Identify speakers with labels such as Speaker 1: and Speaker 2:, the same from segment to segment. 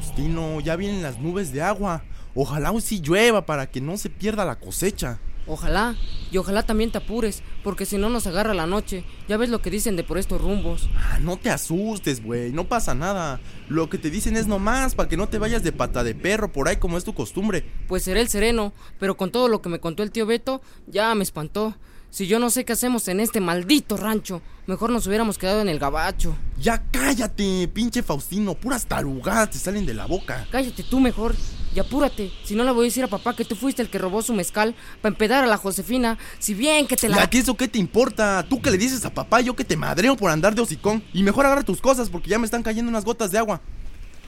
Speaker 1: Faustino, ya vienen las nubes de agua. Ojalá hoy sí llueva para que no se pierda la cosecha.
Speaker 2: Ojalá, y ojalá también te apures, porque si no nos agarra la noche. Ya ves lo que dicen de por estos rumbos.
Speaker 1: Ah, no te asustes, güey, no pasa nada. Lo que te dicen es nomás para que no te vayas de pata de perro por ahí como es tu costumbre.
Speaker 2: Pues seré el sereno, pero con todo lo que me contó el tío Beto, ya me espantó. Si yo no sé qué hacemos en este maldito rancho, mejor nos hubiéramos quedado en el gabacho.
Speaker 1: Ya cállate, pinche Faustino, puras tarugadas te salen de la boca.
Speaker 2: Cállate tú mejor y apúrate, si no le voy a decir a papá que tú fuiste el que robó su mezcal para empedar a la Josefina, si bien que te
Speaker 1: ¿Y
Speaker 2: la...
Speaker 1: a ti eso qué te importa? Tú que le dices a papá, yo que te madreo por andar de hocicón. Y mejor agarra tus cosas porque ya me están cayendo unas gotas de agua.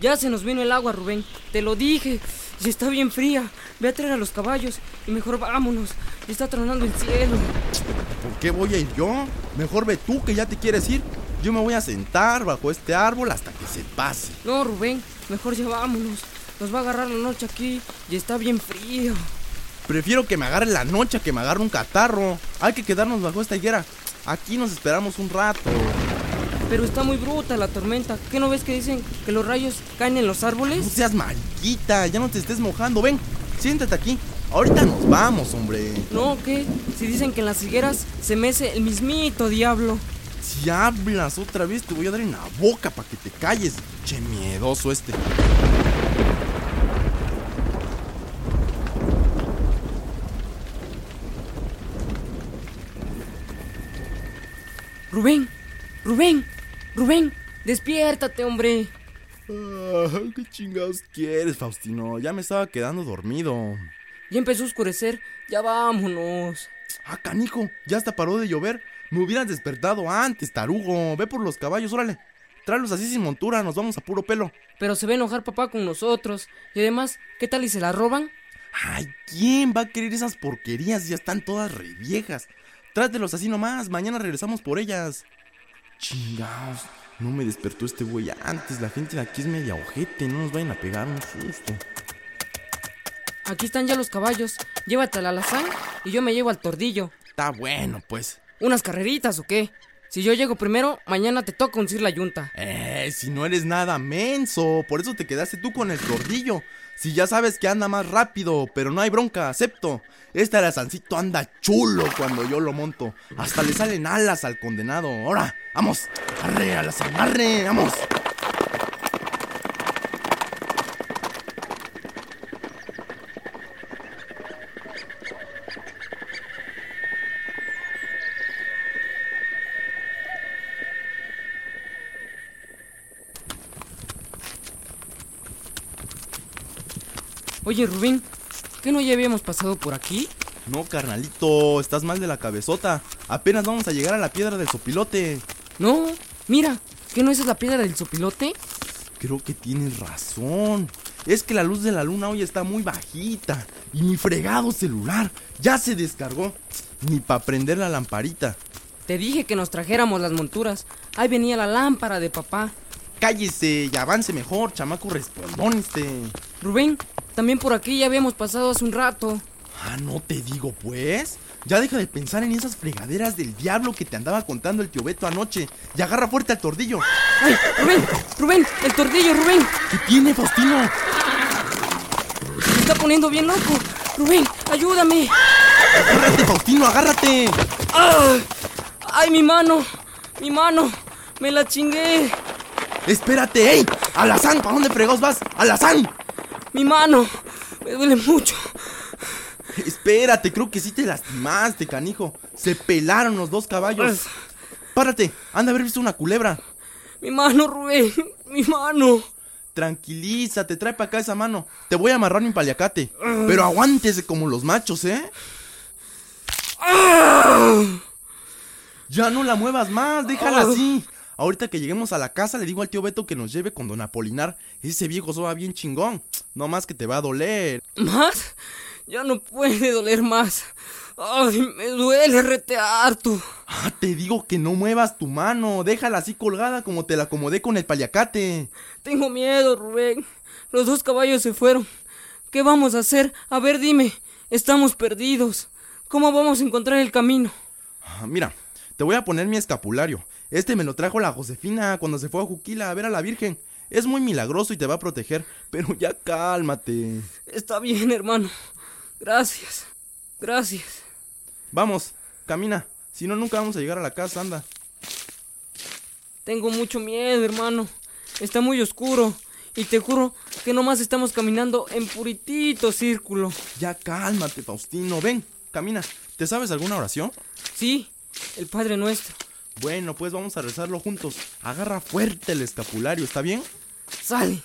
Speaker 2: Ya se nos vino el agua, Rubén. Te lo dije. Y está bien fría. Ve a traer a los caballos y mejor vámonos. Y está tronando el cielo.
Speaker 1: ¿Por qué voy a ir yo? Mejor ve tú que ya te quieres ir. Yo me voy a sentar bajo este árbol hasta que se pase.
Speaker 2: No, Rubén, mejor ya vámonos. Nos va a agarrar la noche aquí y está bien frío.
Speaker 1: Prefiero que me agarre la noche que me agarre un catarro. Hay que quedarnos bajo esta higuera. Aquí nos esperamos un rato.
Speaker 2: Pero está muy bruta la tormenta. ¿Qué no ves que dicen que los rayos caen en los
Speaker 1: No
Speaker 2: árboles?
Speaker 1: seas mariquita, ya no te estés mojando. Ven, siéntate aquí. Ahorita nos vamos, hombre.
Speaker 2: No, ¿qué? Si dicen que en las higueras se mece el mismito diablo.
Speaker 1: Si hablas otra vez, te voy a dar en la boca para que te calles. Che, miedoso este.
Speaker 2: Rubén, Rubén, Rubén, despiértate, hombre.
Speaker 1: Ah, ¿Qué chingados quieres, Faustino? Ya me estaba quedando dormido.
Speaker 2: Ya empezó a oscurecer. Ya vámonos.
Speaker 1: Ah, canijo, ya hasta paró de llover. Me hubieras despertado antes, tarugo. Ve por los caballos, órale. Tráelos así sin montura, nos vamos a puro pelo.
Speaker 2: Pero se va a enojar papá con nosotros. Y además, ¿qué tal y se la roban?
Speaker 1: Ay, ¿quién va a querer esas porquerías? Ya están todas reviejas. Trátelos así nomás, mañana regresamos por ellas. Chingados, no me despertó este güey antes. La gente de aquí es media ojete, no nos vayan a pegar un susto.
Speaker 2: Aquí están ya los caballos. Llévate al alazán y yo me llevo al tordillo.
Speaker 1: Está bueno, pues.
Speaker 2: ¿Unas carreritas o qué? Si yo llego primero, mañana te toca uncir la yunta.
Speaker 1: Eh, si no eres nada menso, por eso te quedaste tú con el tordillo. Si ya sabes que anda más rápido, pero no hay bronca, acepto. Este alazancito anda chulo cuando yo lo monto. Hasta le salen alas al condenado. Ahora, vamos. Arre, alazán, arre, vamos.
Speaker 2: Oye, Rubén, ¿qué no ya habíamos pasado por aquí?
Speaker 1: No, carnalito, estás mal de la cabezota. Apenas vamos a llegar a la piedra del sopilote.
Speaker 2: No, mira, ¿qué no esa es la piedra del sopilote?
Speaker 1: Creo que tienes razón. Es que la luz de la luna hoy está muy bajita. Y mi fregado celular ya se descargó. Ni para prender la lamparita.
Speaker 2: Te dije que nos trajéramos las monturas. Ahí venía la lámpara de papá.
Speaker 1: Cállese y avance mejor, chamaco respondón este.
Speaker 2: Rubén, también por aquí ya habíamos pasado hace un rato.
Speaker 1: Ah, no te digo pues. Ya deja de pensar en esas fregaderas del diablo que te andaba contando el tío Beto anoche. Y agarra fuerte al tordillo.
Speaker 2: ¡Ay, Rubén! ¡Rubén! ¡El tordillo, Rubén!
Speaker 1: ¿Qué tiene, Faustino?
Speaker 2: Se está poniendo bien loco. Rubén, ayúdame.
Speaker 1: Agárrate, Faustino, agárrate.
Speaker 2: ¡Ah! ¡Ay, mi mano! ¡Mi mano! ¡Me la chingué!
Speaker 1: Espérate, ey. Alazán, ¿para dónde fregados vas? Alazán.
Speaker 2: ¡Mi mano! Me duele mucho.
Speaker 1: Espérate, creo que sí te lastimaste, canijo. Se pelaron los dos caballos. Párate, anda a haber visto una culebra.
Speaker 2: Mi mano, Rubén. Mi mano.
Speaker 1: tranquilízate, trae para acá esa mano. Te voy a amarrar mi paliacate. Pero aguántese como los machos, ¿eh? Ya no la muevas más, déjala así. Ahorita que lleguemos a la casa le digo al tío Beto que nos lleve con don Apolinar. Ese viejo soba bien chingón. No más que te va a doler.
Speaker 2: ¿Más? Ya no puede doler más. Ay, me duele rete harto.
Speaker 1: Ah, te digo que no muevas tu mano. Déjala así colgada como te la acomodé con el paliacate.
Speaker 2: Tengo miedo, Rubén. Los dos caballos se fueron. ¿Qué vamos a hacer? A ver, dime. Estamos perdidos. ¿Cómo vamos a encontrar el camino?
Speaker 1: Ah, mira, te voy a poner mi escapulario. Este me lo trajo la Josefina cuando se fue a Juquila a ver a la Virgen. Es muy milagroso y te va a proteger, pero ya cálmate.
Speaker 2: Está bien, hermano. Gracias. Gracias.
Speaker 1: Vamos, camina. Si no, nunca vamos a llegar a la casa, anda.
Speaker 2: Tengo mucho miedo, hermano. Está muy oscuro. Y te juro que nomás estamos caminando en puritito círculo.
Speaker 1: Ya cálmate, Faustino. Ven, camina. ¿Te sabes alguna oración?
Speaker 2: Sí, el Padre Nuestro.
Speaker 1: Bueno, pues vamos a rezarlo juntos. Agarra fuerte el escapulario, ¿está bien?
Speaker 2: Sale.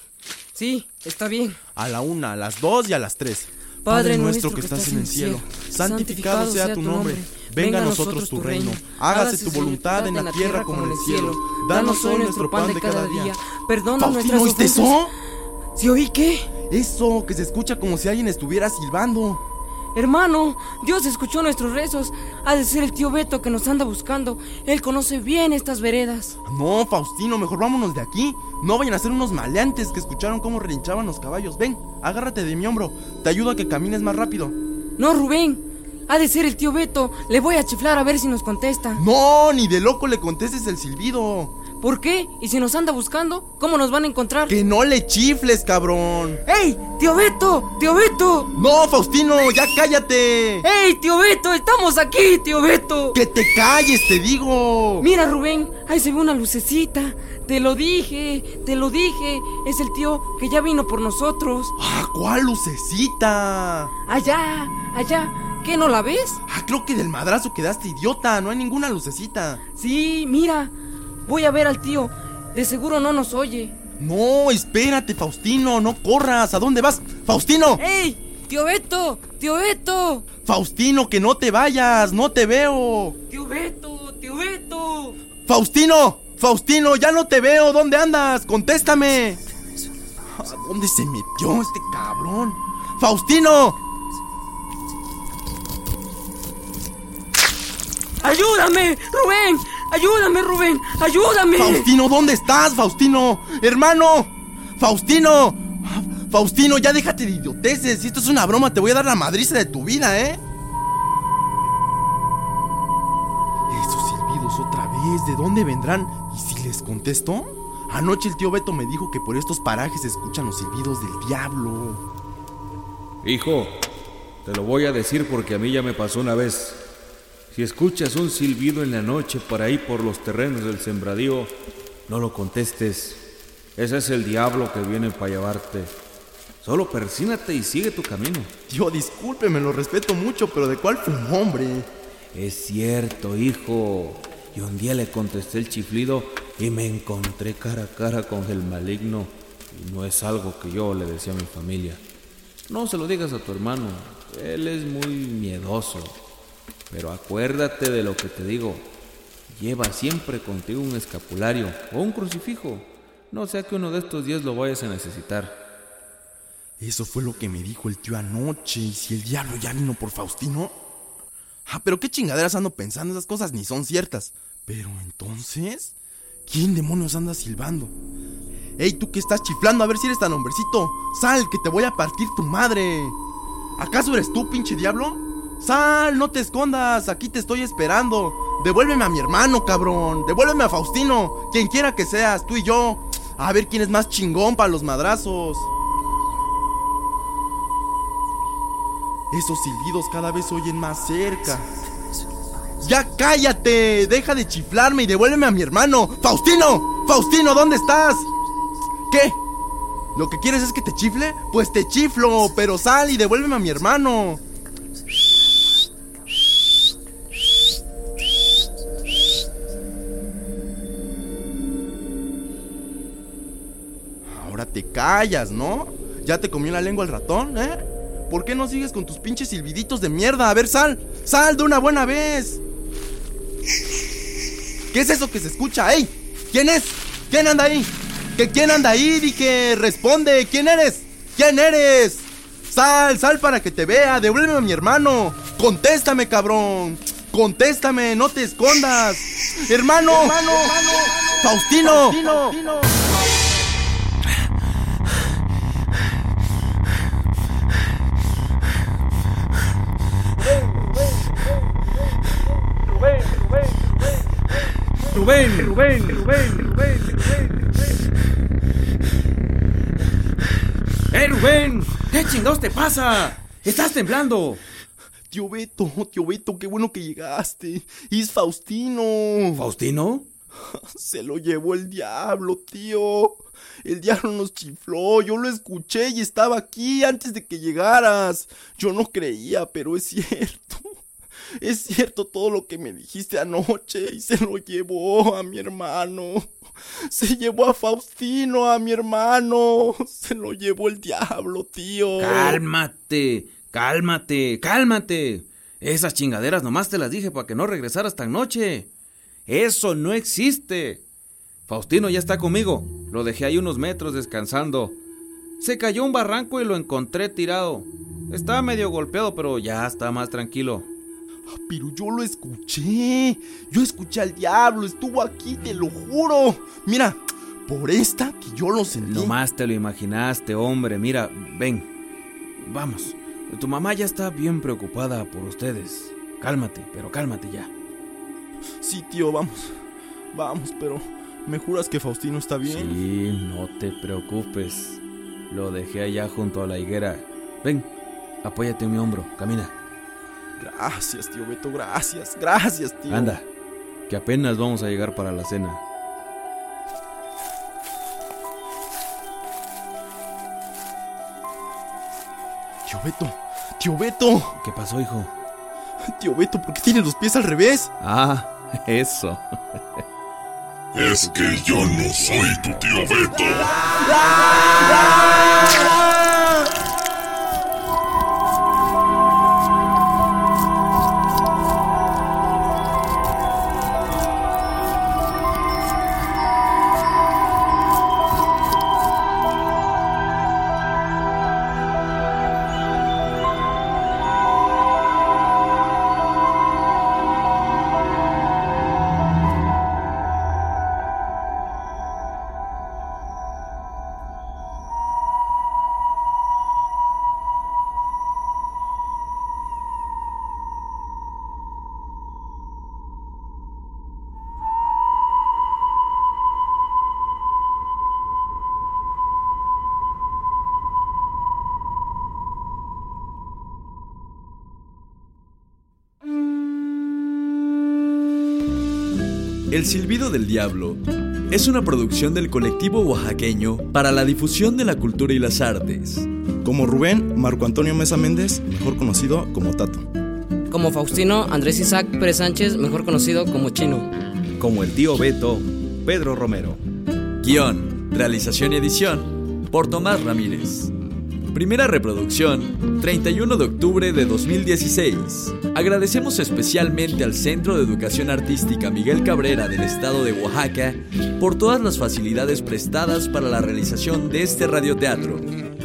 Speaker 2: Sí, está bien.
Speaker 1: A la una, a las dos y a las tres. Padre nuestro que estás en el cielo, santificado sea tu nombre. Venga a nosotros tu reino. Hágase tu voluntad en la tierra como en el cielo. Danos hoy nuestro pan de cada día.
Speaker 2: Perdona nuestras
Speaker 1: ¿oíste
Speaker 2: ofensas.
Speaker 1: eso?
Speaker 2: ¿Sí oí qué?
Speaker 1: Eso, que se escucha como si alguien estuviera silbando.
Speaker 2: Hermano, Dios escuchó nuestros rezos. Ha de ser el tío Beto que nos anda buscando. Él conoce bien estas veredas.
Speaker 1: No, Faustino, mejor vámonos de aquí. No vayan a ser unos maleantes que escucharon cómo relinchaban los caballos. Ven, agárrate de mi hombro. Te ayudo a que camines más rápido.
Speaker 2: No, Rubén. Ha de ser el tío Beto. Le voy a chiflar a ver si nos contesta.
Speaker 1: No, ni de loco le contestes el silbido.
Speaker 2: ¿Por qué? ¿Y si nos anda buscando? ¿Cómo nos van a encontrar?
Speaker 1: Que no le chifles, cabrón.
Speaker 2: ¡Ey! ¡Tío Beto! ¡Tío Beto!
Speaker 1: No, Faustino, ya cállate.
Speaker 2: ¡Ey, tío Beto! ¡Estamos aquí, tío Beto!
Speaker 1: Que te calles, te digo.
Speaker 2: Mira, Rubén, ahí se ve una lucecita. Te lo dije, te lo dije. Es el tío que ya vino por nosotros.
Speaker 1: Ah, ¿cuál lucecita?
Speaker 2: Allá, allá. ¿Qué no la ves?
Speaker 1: Ah, creo que del madrazo quedaste idiota. No hay ninguna lucecita.
Speaker 2: Sí, mira. Voy a ver al tío. De seguro no nos oye.
Speaker 1: No, espérate, Faustino. No corras. ¿A dónde vas? Faustino.
Speaker 2: ¡Ey! ¡Tío Beto! ¡Tío Beto!
Speaker 1: Faustino, que no te vayas. No te veo.
Speaker 2: ¡Tío Beto! ¡Tío Beto!
Speaker 1: Faustino. Faustino, ya no te veo. ¿Dónde andas? Contéstame. ¿A dónde se metió este cabrón? Faustino.
Speaker 2: ¡Ayúdame! ¡Rubén! ¡Ayúdame, Rubén! ¡Ayúdame!
Speaker 1: Faustino, ¿dónde estás, Faustino? Hermano. Faustino. Faustino, ya déjate de idioteces. Si esto es una broma, te voy a dar la madriza de tu vida, ¿eh? Esos silbidos otra vez, ¿de dónde vendrán? ¿Y si les contesto? Anoche el tío Beto me dijo que por estos parajes se escuchan los silbidos del diablo.
Speaker 3: Hijo, te lo voy a decir porque a mí ya me pasó una vez. Si escuchas un silbido en la noche por ahí por los terrenos del sembradío, no lo contestes. Ese es el diablo que viene para llevarte. Solo persínate y sigue tu camino.
Speaker 1: Tío, discúlpeme, lo respeto mucho, pero ¿de cuál fumó, hombre?
Speaker 3: Es cierto, hijo. Y un día le contesté el chiflido y me encontré cara a cara con el maligno. Y no es algo que yo le decía a mi familia. No se lo digas a tu hermano. Él es muy miedoso. Pero acuérdate de lo que te digo. Lleva siempre contigo un escapulario o un crucifijo. No sea que uno de estos días lo vayas a necesitar.
Speaker 1: Eso fue lo que me dijo el tío anoche. ¿Y si el diablo ya vino por Faustino? Ah, pero qué chingaderas ando pensando, esas cosas ni son ciertas. Pero entonces, ¿quién demonios anda silbando? Ey, tú que estás chiflando, a ver si eres tan hombrecito. Sal, que te voy a partir tu madre. ¿Acaso eres tú, pinche diablo? Sal, no te escondas, aquí te estoy esperando. Devuélveme a mi hermano, cabrón. Devuélveme a Faustino, quien quiera que seas, tú y yo. A ver quién es más chingón para los madrazos. Esos silbidos cada vez oyen más cerca. ¡Ya cállate! Deja de chiflarme y devuélveme a mi hermano. ¡Faustino! ¡Faustino, ¿dónde estás? ¿Qué? ¿Lo que quieres es que te chifle? Pues te chiflo, pero sal y devuélveme a mi hermano. Te callas, ¿no? ¿Ya te comió la lengua el ratón, eh? ¿Por qué no sigues con tus pinches silbiditos de mierda? A ver, sal, sal de una buena vez. ¿Qué es eso que se escucha? ¡Ey! ¿Quién es? ¿Quién anda ahí? ¿Que quién anda ahí? Dije, responde, ¿quién eres? ¿Quién eres? Sal, sal para que te vea, devuélveme a mi hermano. Contéstame, cabrón. Contéstame, no te escondas. Hermano, hermano, Faustino. Faustino.
Speaker 3: Rubén, Rubén, Rubén, Rubén, Rubén. ¡Eh, Rubén! ¿Qué chingados te pasa? ¡Estás temblando!
Speaker 1: Tío Beto, tío Beto, qué bueno que llegaste. Es Faustino.
Speaker 3: ¿Faustino?
Speaker 1: Se lo llevó el diablo, tío. El diablo nos chifló, yo lo escuché y estaba aquí antes de que llegaras. Yo no creía, pero es cierto. Es cierto todo lo que me dijiste anoche y se lo llevó a mi hermano. Se llevó a Faustino, a mi hermano. Se lo llevó el diablo, tío.
Speaker 3: Cálmate, cálmate, cálmate. Esas chingaderas nomás te las dije para que no regresaras tan noche. Eso no existe. Faustino ya está conmigo. Lo dejé ahí unos metros descansando. Se cayó un barranco y lo encontré tirado. Estaba medio golpeado, pero ya está más tranquilo.
Speaker 1: Pero yo lo escuché. Yo escuché al diablo. Estuvo aquí, te lo juro. Mira, por esta que yo lo sentí.
Speaker 3: Nomás te lo imaginaste, hombre. Mira, ven. Vamos. Tu mamá ya está bien preocupada por ustedes. Cálmate, pero cálmate ya.
Speaker 1: Sí, tío, vamos. Vamos, pero ¿me juras que Faustino está bien?
Speaker 3: Sí, no te preocupes. Lo dejé allá junto a la higuera. Ven, apóyate en mi hombro, camina.
Speaker 1: Gracias, tío Beto, gracias, gracias, tío.
Speaker 3: Anda, que apenas vamos a llegar para la cena.
Speaker 1: Tío Beto, tío Beto.
Speaker 3: ¿Qué pasó, hijo?
Speaker 1: Tío Beto, ¿por qué tienes los pies al revés?
Speaker 3: Ah, eso.
Speaker 4: Es que yo no soy tu tío Beto.
Speaker 5: El Silbido del Diablo es una producción del colectivo oaxaqueño para la difusión de la cultura y las artes.
Speaker 1: Como Rubén Marco Antonio Mesa Méndez, mejor conocido como Tato.
Speaker 2: Como Faustino Andrés Isaac Pérez Sánchez, mejor conocido como Chino.
Speaker 3: Como el tío Beto, Pedro Romero.
Speaker 5: Guión, realización y edición por Tomás Ramírez. Primera reproducción, 31 de octubre de 2016. Agradecemos especialmente al Centro de Educación Artística Miguel Cabrera del estado de Oaxaca por todas las facilidades prestadas para la realización de este radioteatro.